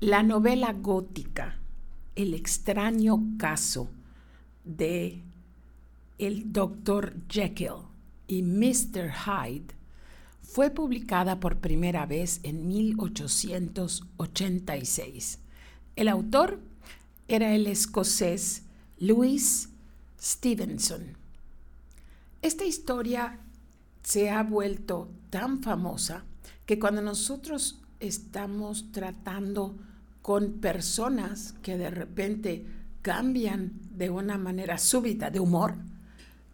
La novela gótica, El extraño caso de el Dr. Jekyll y Mr. Hyde, fue publicada por primera vez en 1886. El autor era el escocés Louis Stevenson. Esta historia se ha vuelto tan famosa que cuando nosotros estamos tratando con personas que de repente cambian de una manera súbita de humor.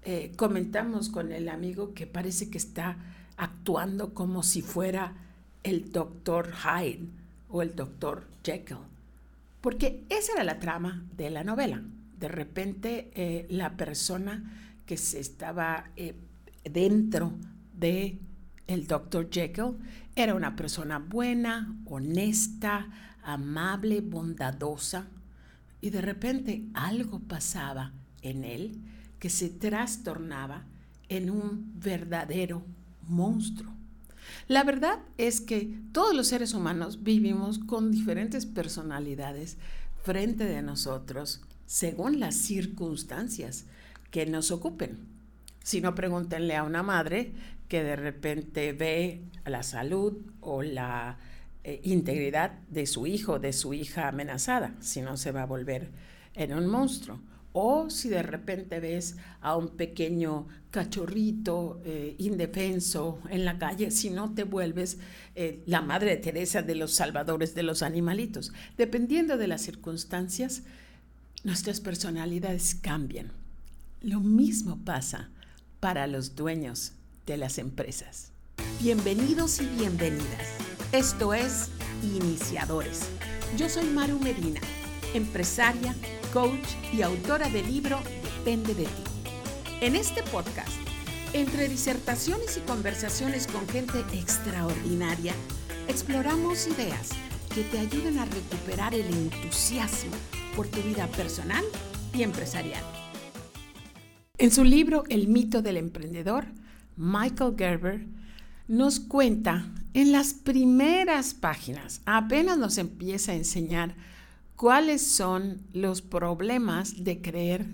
Eh, comentamos con el amigo que parece que está actuando como si fuera el doctor Hyde o el doctor Jekyll. Porque esa era la trama de la novela. De repente eh, la persona que se estaba eh, dentro de el doctor Jekyll era una persona buena, honesta, amable, bondadosa, y de repente algo pasaba en él que se trastornaba en un verdadero monstruo. La verdad es que todos los seres humanos vivimos con diferentes personalidades frente de nosotros según las circunstancias que nos ocupen. Si no, pregúntenle a una madre que de repente ve la salud o la eh, integridad de su hijo, de su hija amenazada, si no se va a volver en un monstruo. O si de repente ves a un pequeño cachorrito eh, indefenso en la calle, si no te vuelves eh, la Madre Teresa de los salvadores de los animalitos. Dependiendo de las circunstancias, nuestras personalidades cambian. Lo mismo pasa para los dueños de las empresas. Bienvenidos y bienvenidas. Esto es Iniciadores. Yo soy Maru Medina, empresaria, coach y autora del libro Depende de ti. En este podcast, entre disertaciones y conversaciones con gente extraordinaria, exploramos ideas que te ayuden a recuperar el entusiasmo por tu vida personal y empresarial. En su libro El mito del emprendedor, Michael Gerber nos cuenta en las primeras páginas, apenas nos empieza a enseñar cuáles son los problemas de creer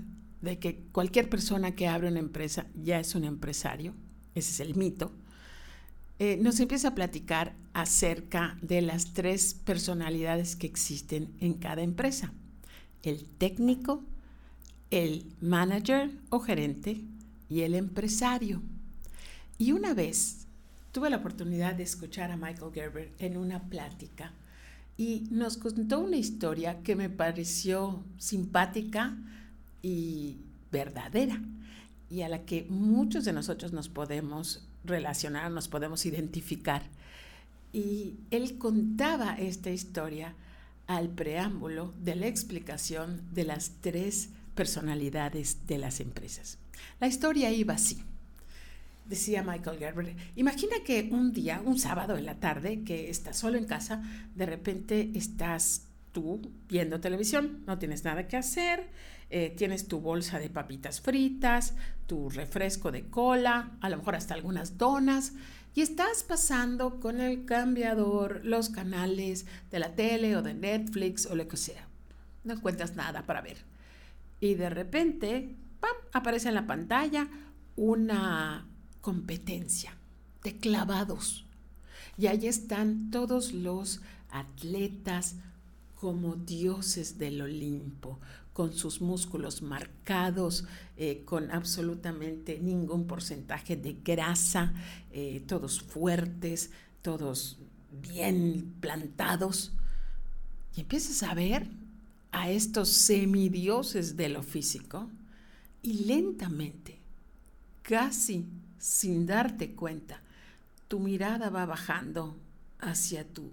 de que cualquier persona que abre una empresa ya es un empresario, ese es el mito, eh, nos empieza a platicar acerca de las tres personalidades que existen en cada empresa. El técnico, el manager o gerente y el empresario. Y una vez tuve la oportunidad de escuchar a Michael Gerber en una plática y nos contó una historia que me pareció simpática y verdadera y a la que muchos de nosotros nos podemos relacionar, nos podemos identificar. Y él contaba esta historia al preámbulo de la explicación de las tres personalidades de las empresas. La historia iba así decía Michael Gerber, imagina que un día, un sábado en la tarde, que estás solo en casa, de repente estás tú viendo televisión, no tienes nada que hacer, eh, tienes tu bolsa de papitas fritas, tu refresco de cola, a lo mejor hasta algunas donas, y estás pasando con el cambiador los canales de la tele o de Netflix o lo que sea. No encuentras nada para ver. Y de repente, ¡pam!, aparece en la pantalla una competencia de clavados. Y ahí están todos los atletas como dioses del Olimpo, con sus músculos marcados, eh, con absolutamente ningún porcentaje de grasa, eh, todos fuertes, todos bien plantados. Y empiezas a ver a estos semidioses de lo físico y lentamente, casi sin darte cuenta, tu mirada va bajando hacia tu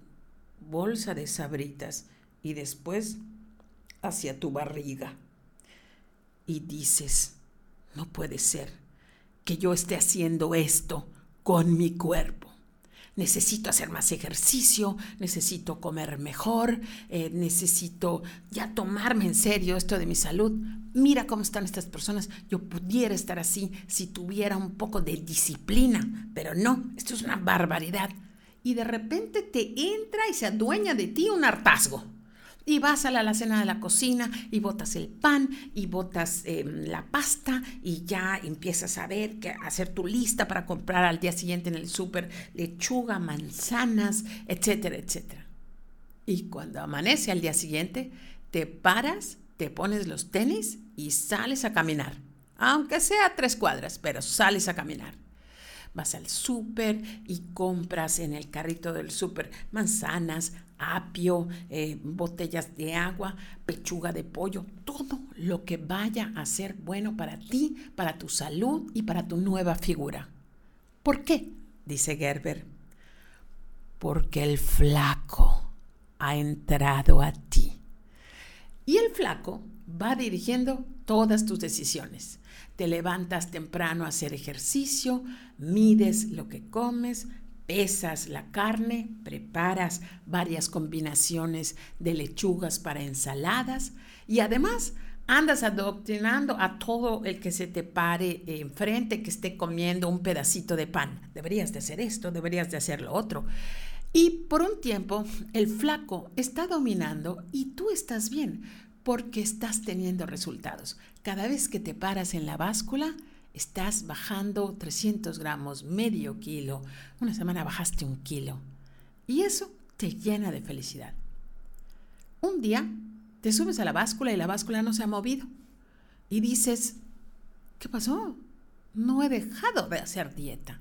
bolsa de sabritas y después hacia tu barriga. Y dices, no puede ser que yo esté haciendo esto con mi cuerpo necesito hacer más ejercicio, necesito comer mejor, eh, necesito ya tomarme en serio esto de mi salud. Mira cómo están estas personas. Yo pudiera estar así si tuviera un poco de disciplina, pero no, esto es una barbaridad. y de repente te entra y se adueña de ti un hartazgo. Y vas a la alacena de la cocina y botas el pan y botas em, la pasta y ya empiezas a ver, que, hacer tu lista para comprar al día siguiente en el súper lechuga, manzanas, etcétera, etcétera. Y cuando amanece al día siguiente, te paras, te pones los tenis y sales a caminar. Aunque sea tres cuadras, pero sales a caminar vas al súper y compras en el carrito del súper manzanas, apio, eh, botellas de agua, pechuga de pollo, todo lo que vaya a ser bueno para ti, para tu salud y para tu nueva figura. ¿Por qué? dice Gerber. Porque el flaco ha entrado a ti. Y el flaco va dirigiendo todas tus decisiones. Te levantas temprano a hacer ejercicio, mides lo que comes, pesas la carne, preparas varias combinaciones de lechugas para ensaladas y además andas adoctrinando a todo el que se te pare enfrente, que esté comiendo un pedacito de pan. Deberías de hacer esto, deberías de hacer lo otro. Y por un tiempo el flaco está dominando y tú estás bien porque estás teniendo resultados. Cada vez que te paras en la báscula, estás bajando 300 gramos, medio kilo. Una semana bajaste un kilo. Y eso te llena de felicidad. Un día te subes a la báscula y la báscula no se ha movido. Y dices, ¿qué pasó? No he dejado de hacer dieta.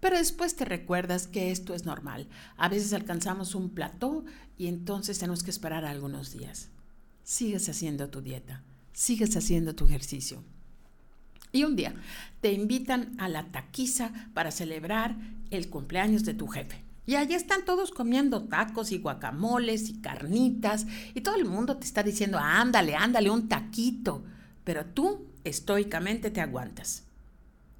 Pero después te recuerdas que esto es normal. A veces alcanzamos un plató y entonces tenemos que esperar algunos días sigues haciendo tu dieta, sigues haciendo tu ejercicio. Y un día te invitan a la taquiza para celebrar el cumpleaños de tu jefe. Y allí están todos comiendo tacos y guacamoles y carnitas y todo el mundo te está diciendo, ándale, ándale, un taquito. Pero tú estoicamente te aguantas.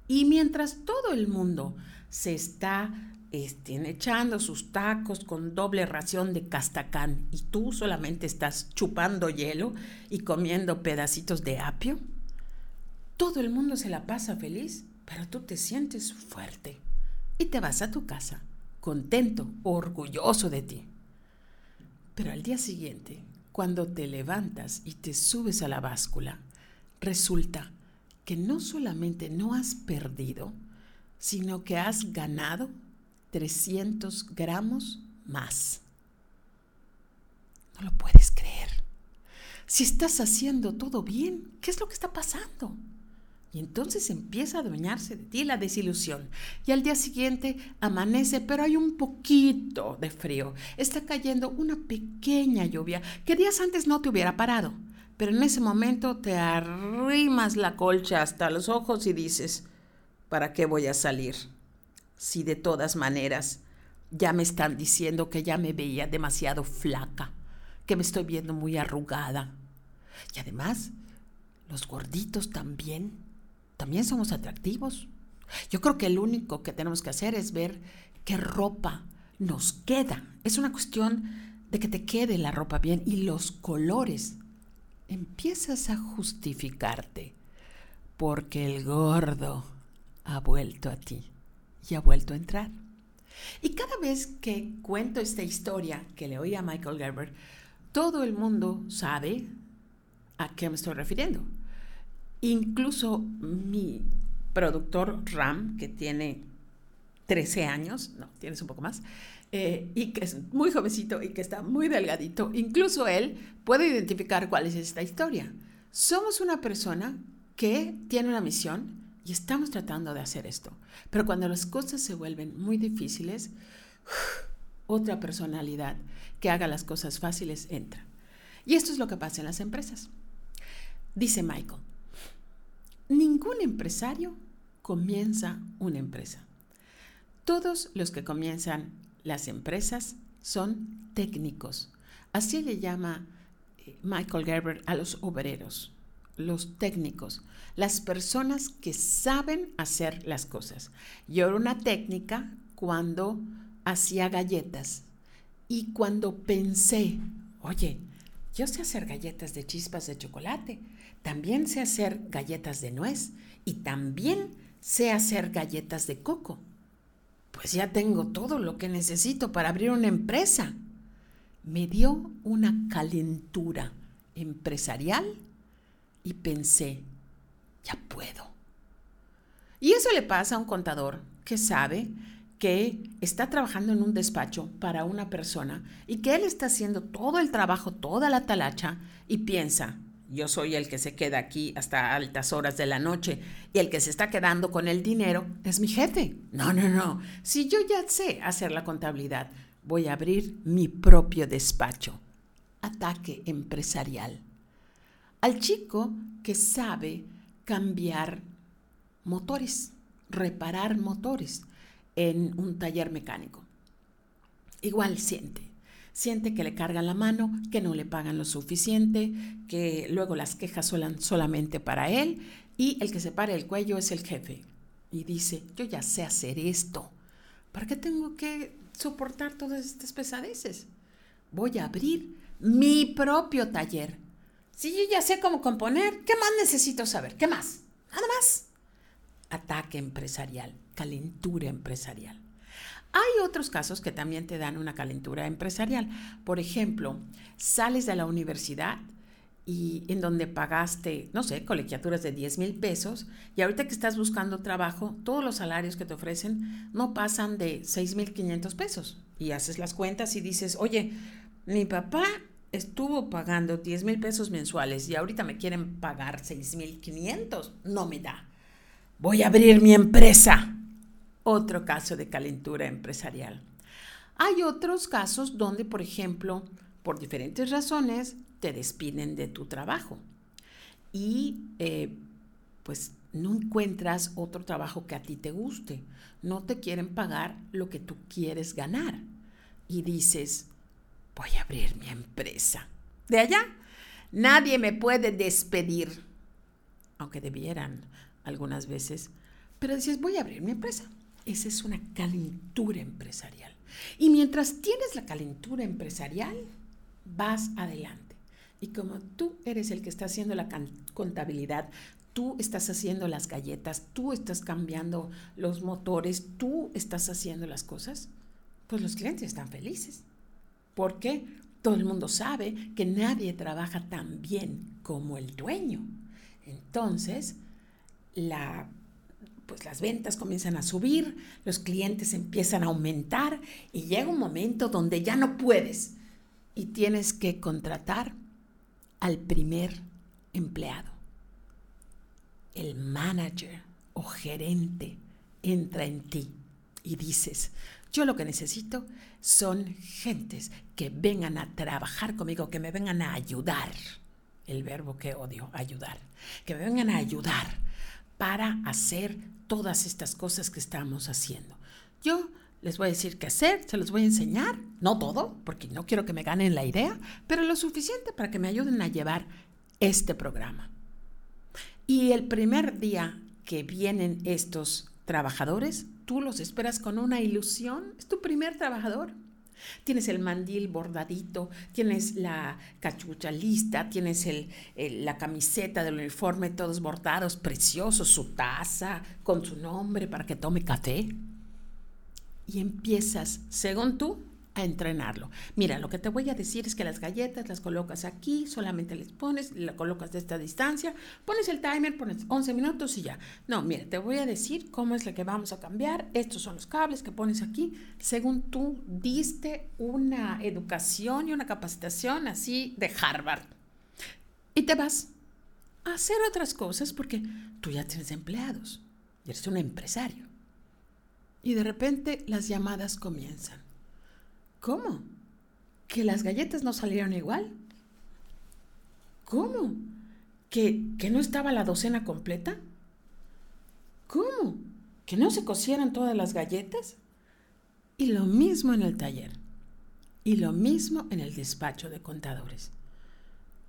Y mientras todo el mundo se está estén echando sus tacos con doble ración de castacán y tú solamente estás chupando hielo y comiendo pedacitos de apio? Todo el mundo se la pasa feliz, pero tú te sientes fuerte y te vas a tu casa, contento, orgulloso de ti. Pero al día siguiente, cuando te levantas y te subes a la báscula, resulta que no solamente no has perdido, sino que has ganado 300 gramos más. No lo puedes creer. Si estás haciendo todo bien, ¿qué es lo que está pasando? Y entonces empieza a adueñarse de ti la desilusión. Y al día siguiente amanece, pero hay un poquito de frío. Está cayendo una pequeña lluvia que días antes no te hubiera parado. Pero en ese momento te arrimas la colcha hasta los ojos y dices, ¿para qué voy a salir? si de todas maneras ya me están diciendo que ya me veía demasiado flaca, que me estoy viendo muy arrugada. Y además, los gorditos también, también somos atractivos. Yo creo que lo único que tenemos que hacer es ver qué ropa nos queda. Es una cuestión de que te quede la ropa bien y los colores. Empiezas a justificarte porque el gordo ha vuelto a ti y ha vuelto a entrar. Y cada vez que cuento esta historia que le oí a Michael Gerber, todo el mundo sabe a qué me estoy refiriendo. Incluso mi productor Ram, que tiene 13 años, no, tienes un poco más, eh, y que es muy jovencito y que está muy delgadito, incluso él puede identificar cuál es esta historia. Somos una persona que tiene una misión, y estamos tratando de hacer esto. Pero cuando las cosas se vuelven muy difíciles, otra personalidad que haga las cosas fáciles entra. Y esto es lo que pasa en las empresas. Dice Michael, ningún empresario comienza una empresa. Todos los que comienzan las empresas son técnicos. Así le llama eh, Michael Gerber a los obreros los técnicos, las personas que saben hacer las cosas. Yo era una técnica cuando hacía galletas y cuando pensé, oye, yo sé hacer galletas de chispas de chocolate, también sé hacer galletas de nuez y también sé hacer galletas de coco. pues ya tengo todo lo que necesito para abrir una empresa. Me dio una calentura empresarial y pensé, ya puedo. Y eso le pasa a un contador que sabe está trabajando en un despacho para una persona y que él está haciendo todo el trabajo, toda la talacha y piensa, yo soy el que se queda aquí hasta altas horas de la noche y el que se está quedando con el dinero es mi jefe. No, no, no. Si yo ya sé hacer la contabilidad, voy a abrir mi propio despacho. Ataque empresarial. Al chico que sabe cambiar motores, reparar motores en un taller mecánico. Igual siente, siente que le cargan la mano, que no le pagan lo suficiente, que luego las quejas son solamente para él y el que se para el cuello es el jefe. Y dice, yo ya sé hacer esto, ¿para qué tengo que soportar todas estas pesadeces? Voy a abrir mi propio taller. Si yo ya sé cómo componer, ¿qué más necesito saber? ¿Qué más? Nada más. Ataque empresarial calentura empresarial. Hay otros casos que también te dan una calentura empresarial. Por ejemplo, sales de la universidad y en donde pagaste, no sé, colegiaturas de 10 mil pesos y ahorita que estás buscando trabajo, todos los salarios que te ofrecen no pasan de 6 mil 500 pesos. Y haces las cuentas y dices, oye, mi papá estuvo pagando 10 mil pesos mensuales y ahorita me quieren pagar 6 mil 500, no me da. Voy a abrir mi empresa otro caso de calentura empresarial. Hay otros casos donde, por ejemplo, por diferentes razones, te despiden de tu trabajo y eh, pues no encuentras otro trabajo que a ti te guste. No te quieren pagar lo que tú quieres ganar. Y dices, voy a abrir mi empresa. De allá, nadie me puede despedir, aunque debieran algunas veces. Pero dices, voy a abrir mi empresa. Esa es una calentura empresarial. Y mientras tienes la calentura empresarial, vas adelante. Y como tú eres el que está haciendo la contabilidad, tú estás haciendo las galletas, tú estás cambiando los motores, tú estás haciendo las cosas, pues los clientes están felices. ¿Por qué? Todo el mundo sabe que nadie trabaja tan bien como el dueño. Entonces, la pues las ventas comienzan a subir, los clientes empiezan a aumentar y llega un momento donde ya no puedes y tienes que contratar al primer empleado. El manager o gerente entra en ti y dices, yo lo que necesito son gentes que vengan a trabajar conmigo, que me vengan a ayudar. El verbo que odio, ayudar. Que me vengan a ayudar para hacer todas estas cosas que estamos haciendo. Yo les voy a decir qué hacer, se los voy a enseñar, no todo, porque no quiero que me ganen la idea, pero lo suficiente para que me ayuden a llevar este programa. Y el primer día que vienen estos trabajadores, tú los esperas con una ilusión, es tu primer trabajador, Tienes el mandil bordadito, tienes la cachucha lista, tienes el, la camiseta del uniforme, todos bordados, preciosos, su taza con su nombre para que tome café. Y empiezas, según tú, a entrenarlo. Mira, lo que te voy a decir es que las galletas las colocas aquí, solamente les pones, la colocas de esta distancia, pones el timer, pones 11 minutos y ya. No, mira, te voy a decir cómo es la que vamos a cambiar. Estos son los cables que pones aquí, según tú diste una educación y una capacitación así de Harvard. Y te vas a hacer otras cosas porque tú ya tienes empleados y eres un empresario. Y de repente las llamadas comienzan ¿Cómo? ¿Que las galletas no salieron igual? ¿Cómo? ¿Que, ¿Que no estaba la docena completa? ¿Cómo? ¿Que no se cocieran todas las galletas? Y lo mismo en el taller. Y lo mismo en el despacho de contadores.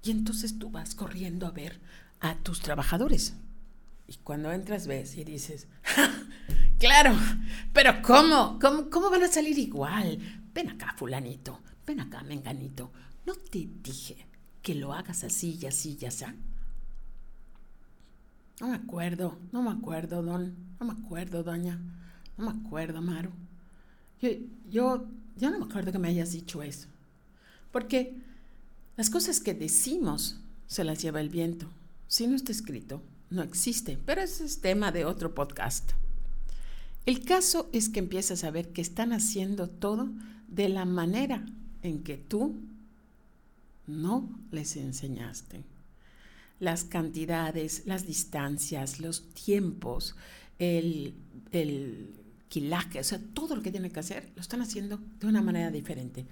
Y entonces tú vas corriendo a ver a tus trabajadores. Y cuando entras ves y dices, claro, pero ¿cómo? ¿cómo? ¿Cómo van a salir igual? ven acá, fulanito, ven acá, menganito, ¿no te dije que lo hagas así y así y así? No me acuerdo, no me acuerdo, don, no me acuerdo, doña, no me acuerdo, Maru. Yo, yo, yo no me acuerdo que me hayas dicho eso. Porque las cosas que decimos se las lleva el viento. Si no está escrito, no existe. Pero ese es tema de otro podcast. El caso es que empiezas a ver que están haciendo todo de la manera en que tú no les enseñaste. Las cantidades, las distancias, los tiempos, el, el quilaje, o sea, todo lo que tienen que hacer, lo están haciendo de una manera diferente.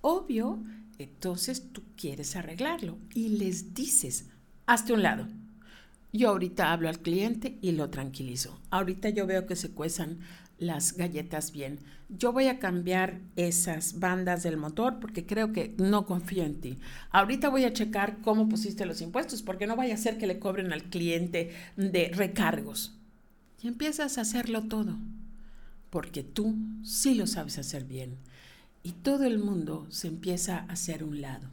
Obvio, entonces tú quieres arreglarlo y les dices, hazte un lado. Yo ahorita hablo al cliente y lo tranquilizo. Ahorita yo veo que se cuezan las galletas bien. Yo voy a cambiar esas bandas del motor porque creo que no confío en ti. Ahorita voy a checar cómo pusiste los impuestos porque no vaya a ser que le cobren al cliente de recargos. Y empiezas a hacerlo todo porque tú sí lo sabes hacer bien. Y todo el mundo se empieza a hacer un lado.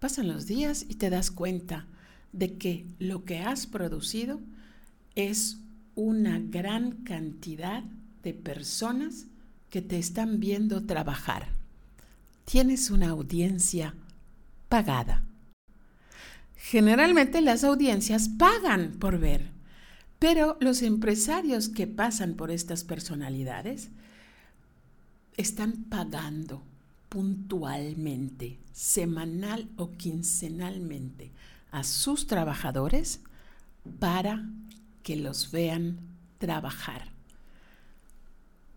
Pasan los días y te das cuenta de que lo que has producido es una gran cantidad de personas que te están viendo trabajar. Tienes una audiencia pagada. Generalmente las audiencias pagan por ver, pero los empresarios que pasan por estas personalidades están pagando puntualmente, semanal o quincenalmente a sus trabajadores para que los vean trabajar.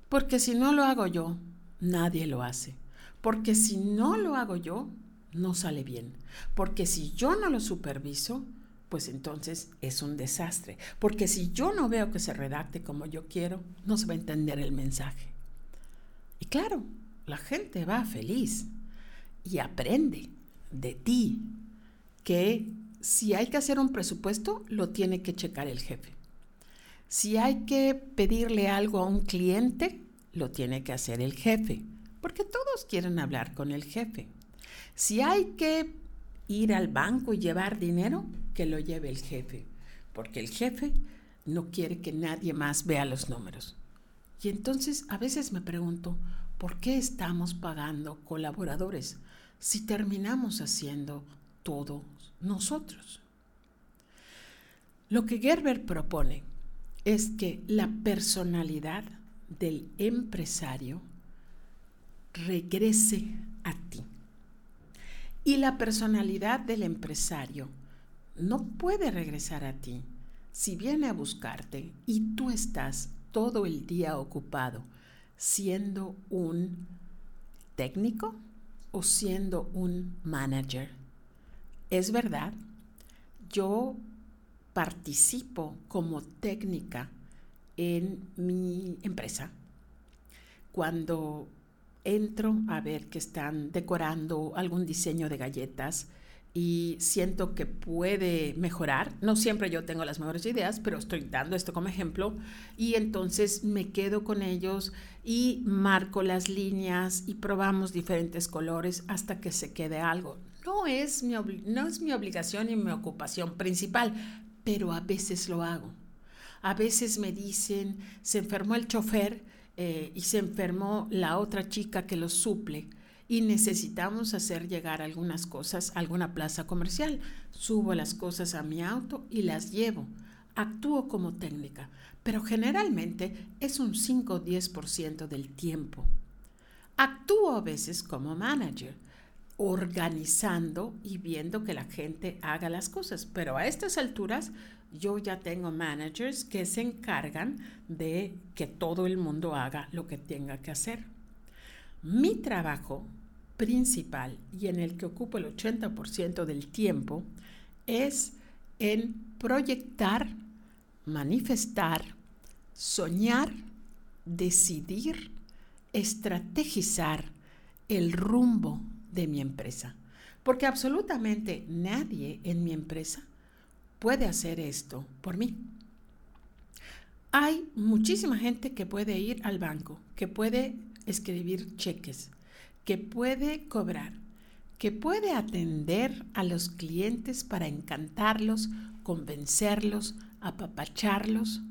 Porque si no lo hago yo, nadie lo hace. Porque si no lo hago yo, no sale bien. Porque si yo no lo superviso, pues entonces es un desastre. Porque si yo no veo que se redacte como yo quiero, no se va a entender el mensaje. Y claro, la gente va feliz y aprende de ti que si hay que hacer un presupuesto, lo tiene que checar el jefe. Si hay que pedirle algo a un cliente, lo tiene que hacer el jefe, porque todos quieren hablar con el jefe. Si hay que ir al banco y llevar dinero, que lo lleve el jefe, porque el jefe no quiere que nadie más vea los números. Y entonces a veces me pregunto, ¿por qué estamos pagando colaboradores si terminamos haciendo todo nosotros. Lo que Gerber propone es que la personalidad del empresario regrese a ti. Y la personalidad del empresario no puede regresar a ti si viene a buscarte y tú estás todo el día ocupado siendo un técnico o siendo un manager es verdad, yo participo como técnica en mi empresa. Cuando entro a ver que están decorando algún diseño de galletas y siento que puede mejorar, no siempre yo tengo las mejores ideas, pero estoy dando esto como ejemplo y entonces me quedo con ellos y marco las líneas y probamos diferentes colores hasta que se quede algo no es mi, no es mi obligación y mi ocupación principal, pero a veces lo hago. A veces me dicen, se enfermó el chofer eh, y se enfermó la otra chica que lo suple y necesitamos hacer llegar algunas cosas a alguna plaza comercial. Subo las cosas a mi auto y las llevo. Actúo como técnica, pero generalmente es un 5 o 10% del tiempo. Actúo a veces como manager organizando y viendo que la gente haga las cosas. Pero a estas alturas yo ya tengo managers que se encargan de que todo el mundo haga lo que tenga que hacer. Mi trabajo principal y en el que ocupo el 80% del tiempo es en proyectar, manifestar, soñar, decidir, estrategizar el rumbo de mi empresa. Porque absolutamente nadie en mi empresa puede hacer esto por mí. Hay muchísima gente que puede ir al banco, que puede escribir cheques, que puede cobrar, que puede atender a los clientes para encantarlos, convencerlos, apapacharlos.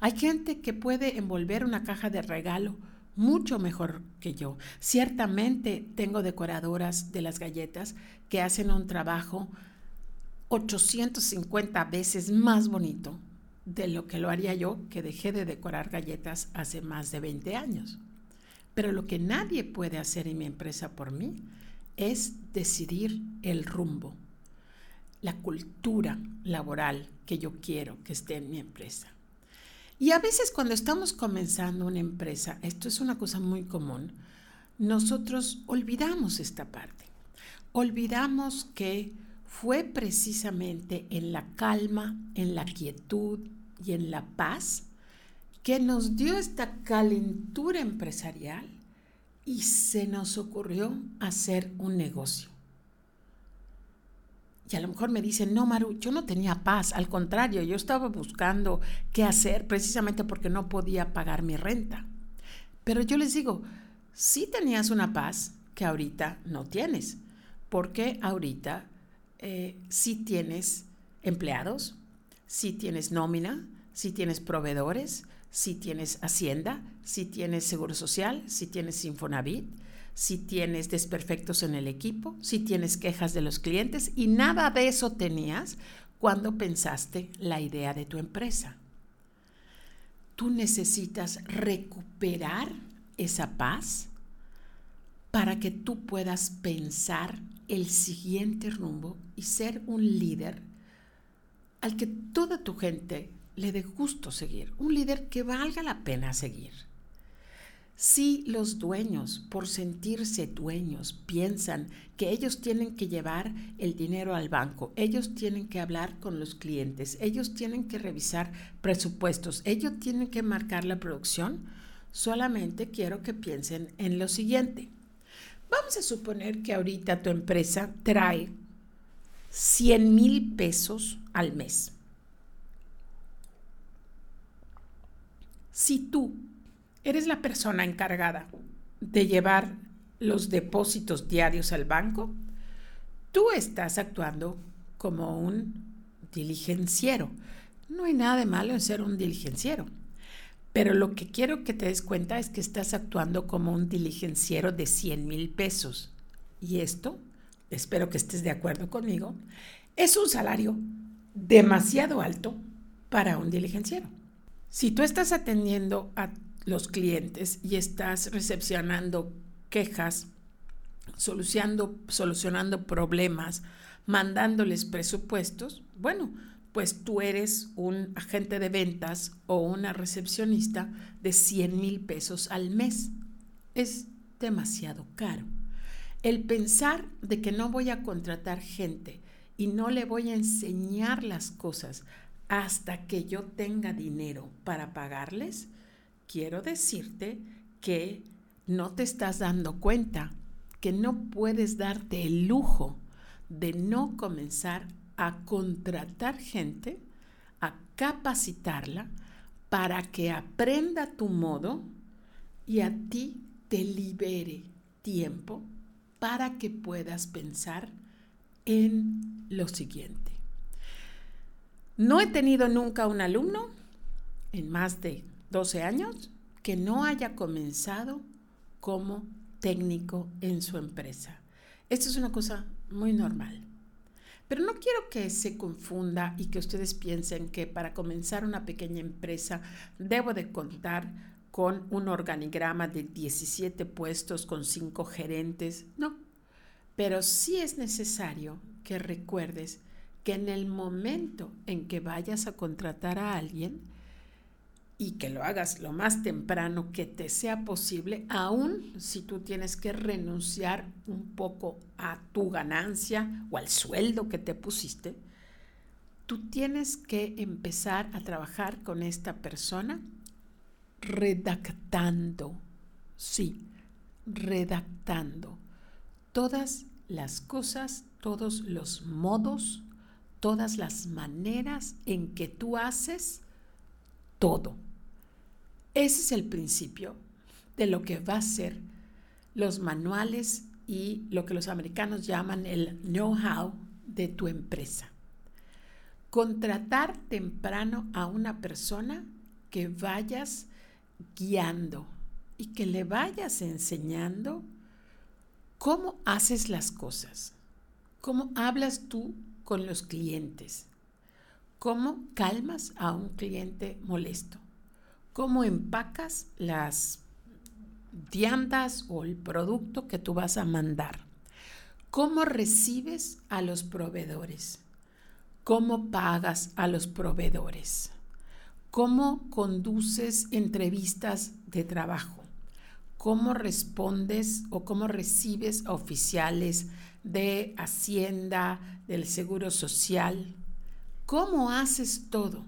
Hay gente que puede envolver una caja de regalo mucho mejor que yo. Ciertamente tengo decoradoras de las galletas que hacen un trabajo 850 veces más bonito de lo que lo haría yo, que dejé de decorar galletas hace más de 20 años. Pero lo que nadie puede hacer en mi empresa por mí es decidir el rumbo, la cultura laboral que yo quiero que esté en mi empresa. Y a veces cuando estamos comenzando una empresa, esto es una cosa muy común, nosotros olvidamos esta parte. Olvidamos que fue precisamente en la calma, en la quietud y en la paz que nos dio esta calentura empresarial y se nos ocurrió hacer un negocio. Y a lo mejor me dicen, no, Maru, yo no tenía paz, al contrario, yo estaba buscando qué hacer precisamente porque no podía pagar mi renta. Pero yo les digo, sí tenías una paz que ahorita no tienes, porque ahorita eh, sí tienes empleados, sí tienes nómina, sí tienes proveedores, sí tienes hacienda, sí tienes seguro social, sí tienes Infonavit, si tienes desperfectos en el equipo, si tienes quejas de los clientes y nada de eso tenías cuando pensaste la idea de tu empresa. Tú necesitas recuperar esa paz para que tú puedas pensar el siguiente rumbo y ser un líder al que toda tu gente le dé gusto seguir, un líder que valga la pena seguir. Si los dueños, por sentirse dueños, piensan que ellos tienen que llevar el dinero al banco, ellos tienen que hablar con los clientes, ellos tienen que revisar presupuestos, ellos tienen que marcar la producción, solamente quiero que piensen en lo siguiente. Vamos a suponer que ahorita tu empresa trae 100 mil pesos al mes. Si tú eres la persona encargada de llevar los depósitos diarios al banco, tú estás actuando como un diligenciero. No hay nada de malo en ser un diligenciero. Pero lo que quiero que te des cuenta es que estás actuando como un diligenciero de 100 mil pesos. Y esto, espero que estés de acuerdo conmigo, es un salario demasiado alto para un diligenciero. Si tú estás atendiendo a los clientes y estás recepcionando quejas, solucionando, solucionando problemas, mandándoles presupuestos, bueno, pues tú eres un agente de ventas o una recepcionista de 100 mil pesos al mes. Es demasiado caro. El pensar de que no voy a contratar gente y no le voy a enseñar las cosas hasta que yo tenga dinero para pagarles, quiero decirte que no te estás dando cuenta que no puedes darte el lujo de no comenzar a contratar gente, a capacitarla para que aprenda tu modo y a ti te libere tiempo para que puedas pensar en lo siguiente. No he tenido nunca un alumno en más de 12 años que no haya comenzado como técnico en su empresa. Esto es una cosa muy normal. Pero no quiero que se confunda y que ustedes piensen que para comenzar una pequeña empresa debo de contar con un organigrama de 17 puestos con 5 gerentes. No, pero sí es necesario que recuerdes que en el momento en que vayas a contratar a alguien, y que lo hagas lo más temprano que te sea posible, aun si tú tienes que renunciar un poco a tu ganancia o al sueldo que te pusiste, tú tienes que empezar a trabajar con esta persona redactando, sí, redactando todas las cosas, todos los modos, todas las maneras en que tú haces todo ese es el principio de lo que va a ser los manuales y lo que los americanos llaman el know-how de tu empresa. Contratar temprano a una persona que vayas guiando y que le vayas enseñando cómo haces las cosas, cómo hablas tú con los clientes, cómo calmas a un cliente molesto, cómo empacas las tiendas o el producto que tú vas a mandar, cómo recibes a los proveedores, cómo pagas a los proveedores, cómo conduces entrevistas de trabajo, cómo respondes o cómo recibes a oficiales de Hacienda, del Seguro Social, cómo haces todo.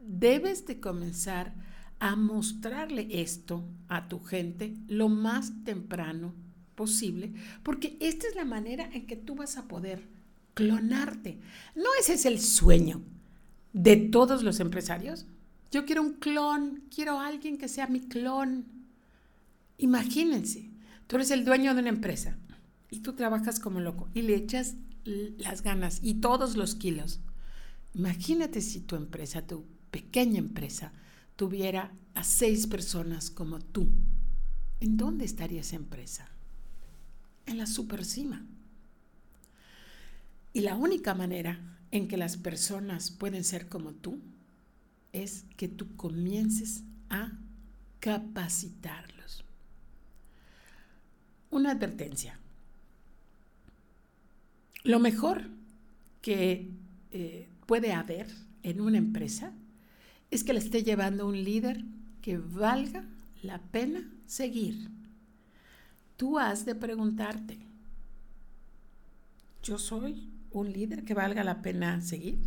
Debes de comenzar a mostrarle esto a tu gente lo más temprano posible, porque esta es la manera en que tú vas a poder clonarte. ¿No ese es el sueño de todos los empresarios? Yo quiero un clon, quiero alguien que sea mi clon. Imagínense, tú eres el dueño de una empresa y tú trabajas como loco y le echas las ganas y todos los kilos. Imagínate si tu empresa, tu pequeña empresa, tuviera a seis personas como tú, ¿en dónde estaría esa empresa? En la supercima. Y la única manera en que las personas pueden ser como tú es que tú comiences a capacitarlos. Una advertencia. Lo mejor que eh, puede haber en una empresa es que le esté llevando un líder que valga la pena seguir. Tú has de preguntarte, ¿yo soy un líder que valga la pena seguir?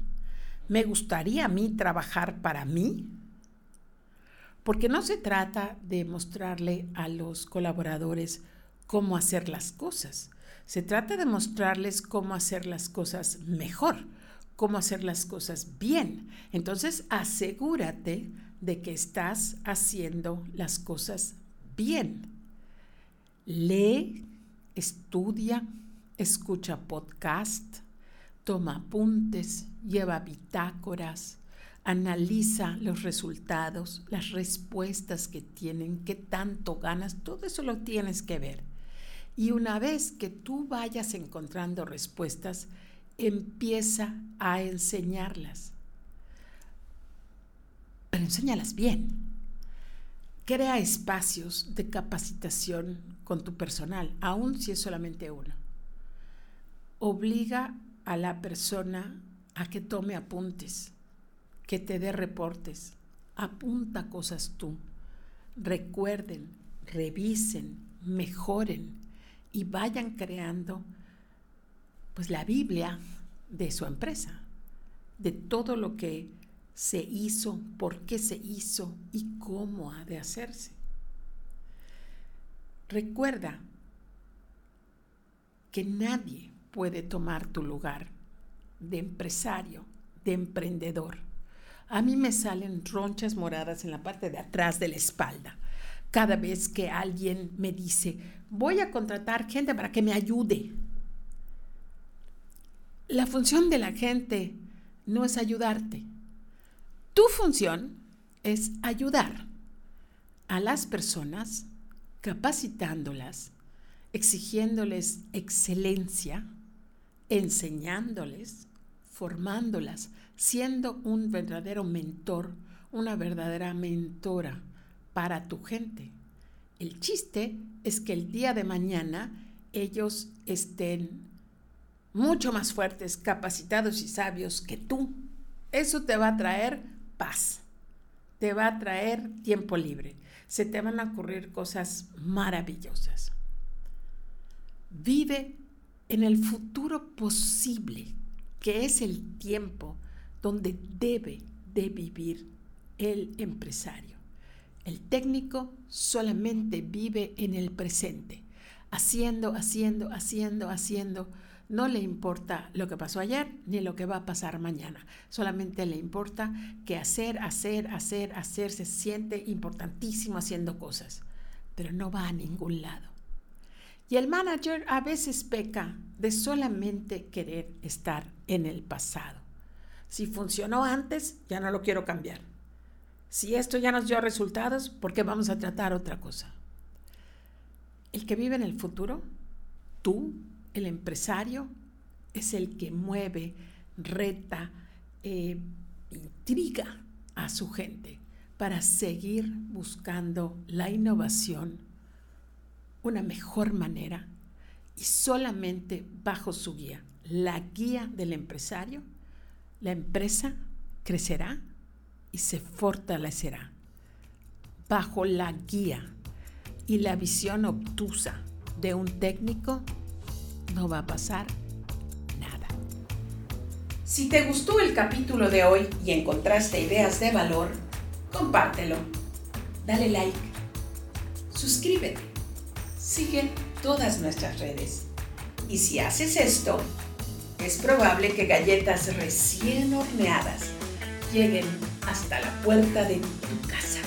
¿Me gustaría a mí trabajar para mí? Porque no se trata de mostrarle a los colaboradores cómo hacer las cosas. Se trata de mostrarles cómo hacer las cosas mejor cómo hacer las cosas bien. Entonces, asegúrate de que estás haciendo las cosas bien. Lee, estudia, escucha podcast, toma apuntes, lleva bitácoras, analiza los resultados, las respuestas que tienen, qué tanto ganas, todo eso lo tienes que ver. Y una vez que tú vayas encontrando respuestas, empieza a enseñarlas. Pero enséñalas bien. Crea espacios de capacitación con tu personal, aun si es solamente uno. Obliga a la persona a que tome apuntes, que te dé reportes. Apunta cosas tú. Recuerden, revisen, mejoren y vayan creando pues la Biblia de su empresa, de todo lo que se hizo, por qué se hizo y cómo ha de hacerse. Recuerda que nadie puede tomar tu lugar de empresario, de emprendedor. A mí me salen ronchas moradas en la parte de atrás de la espalda. Cada vez que alguien me dice, voy a contratar gente para que me ayude, la función de la gente no es ayudarte. Tu función es ayudar a las personas capacitándolas, exigiéndoles excelencia, enseñándoles, formándolas, siendo un verdadero mentor, una verdadera mentora para tu gente. El chiste es que el día de mañana ellos estén mucho más fuertes, capacitados y sabios que tú. Eso te va a traer paz, te va a traer tiempo libre, se te van a ocurrir cosas maravillosas. Vive en el futuro posible, que es el tiempo donde debe de vivir el empresario. El técnico solamente vive en el presente, haciendo, haciendo, haciendo, haciendo no le importa lo que pasó ayer ni lo que va a pasar mañana. Solamente le importa que hacer, hacer, hacer, hacer, se siente importantísimo haciendo cosas, pero no va a ningún lado. Y el manager a veces peca de solamente querer estar en el pasado. Si funcionó antes, ya no lo quiero cambiar. Si esto ya nos dio resultados, ¿por qué vamos a tratar otra cosa? El que vive en el futuro, tú, el empresario, es el que mueve, reta, eh, intriga a su gente para seguir buscando la innovación, una mejor manera y solamente bajo su guía, la guía del empresario, la empresa crecerá y se fortalecerá. Bajo la guía y la visión obtusa de un técnico no va a pasar nada. Si te gustó el capítulo de hoy y encontraste ideas de valor, compártelo, dale like, suscríbete, sigue todas nuestras redes. Y si haces esto, es probable que galletas recién horneadas lleguen hasta la puerta de tu casa.